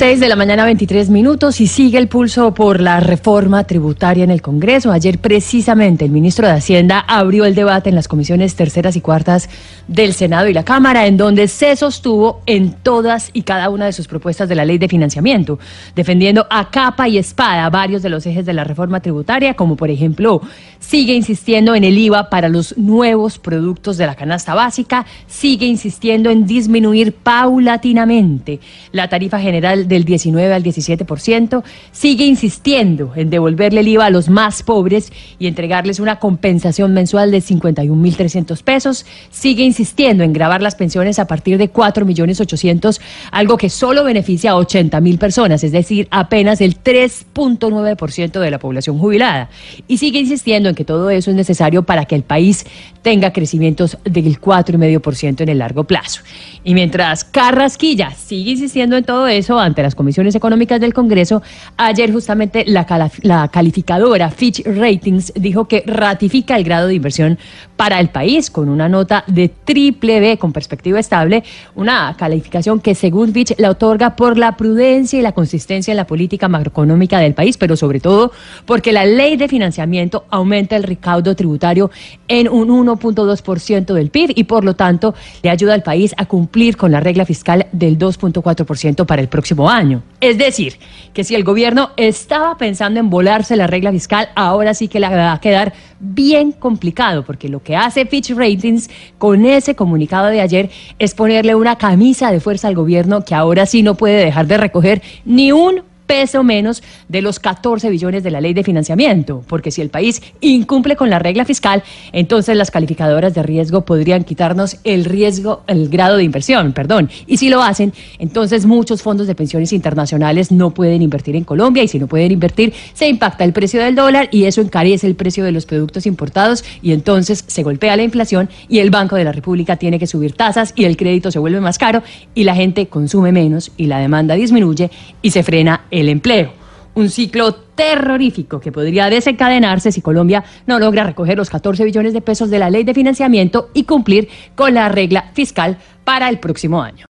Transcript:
6 de la mañana 23 minutos y sigue el pulso por la reforma tributaria en el Congreso. Ayer precisamente el ministro de Hacienda abrió el debate en las comisiones terceras y cuartas del Senado y la Cámara, en donde se sostuvo en todas y cada una de sus propuestas de la ley de financiamiento, defendiendo a capa y espada varios de los ejes de la reforma tributaria, como por ejemplo sigue insistiendo en el IVA para los nuevos productos de la canasta básica, sigue insistiendo en disminuir paulatinamente la tarifa general del 19 al 17%, sigue insistiendo en devolverle el IVA a los más pobres y entregarles una compensación mensual de 51.300 pesos, sigue insistiendo en grabar las pensiones a partir de 4.800.000, algo que solo beneficia a 80.000 personas, es decir, apenas el 3.9% de la población jubilada. Y sigue insistiendo en que todo eso es necesario para que el país tenga crecimientos del 4,5% en el largo plazo. Y mientras Carrasquilla sigue insistiendo en todo eso ante las comisiones económicas del Congreso, ayer justamente la, la calificadora Fitch Ratings dijo que ratifica el grado de inversión para el país con una nota de triple B con perspectiva estable, una calificación que según Fitch la otorga por la prudencia y la consistencia en la política macroeconómica del país, pero sobre todo porque la ley de financiamiento aumenta el recaudo tributario en un 1.2% del PIB y por lo tanto le ayuda al país a cumplir con la regla fiscal del 2.4% para el próximo año. Es decir, que si el gobierno estaba pensando en volarse la regla fiscal, ahora sí que le va a quedar bien complicado, porque lo que hace Fitch Ratings con ese comunicado de ayer es ponerle una camisa de fuerza al gobierno que ahora sí no puede dejar de recoger ni un peso menos de los 14 billones de la ley de financiamiento, porque si el país incumple con la regla fiscal, entonces las calificadoras de riesgo podrían quitarnos el riesgo, el grado de inversión, perdón. Y si lo hacen, entonces muchos fondos de pensiones internacionales no pueden invertir en Colombia y si no pueden invertir, se impacta el precio del dólar y eso encarece el precio de los productos importados y entonces se golpea la inflación y el Banco de la República tiene que subir tasas y el crédito se vuelve más caro y la gente consume menos y la demanda disminuye y se frena el el empleo. Un ciclo terrorífico que podría desencadenarse si Colombia no logra recoger los 14 billones de pesos de la ley de financiamiento y cumplir con la regla fiscal para el próximo año.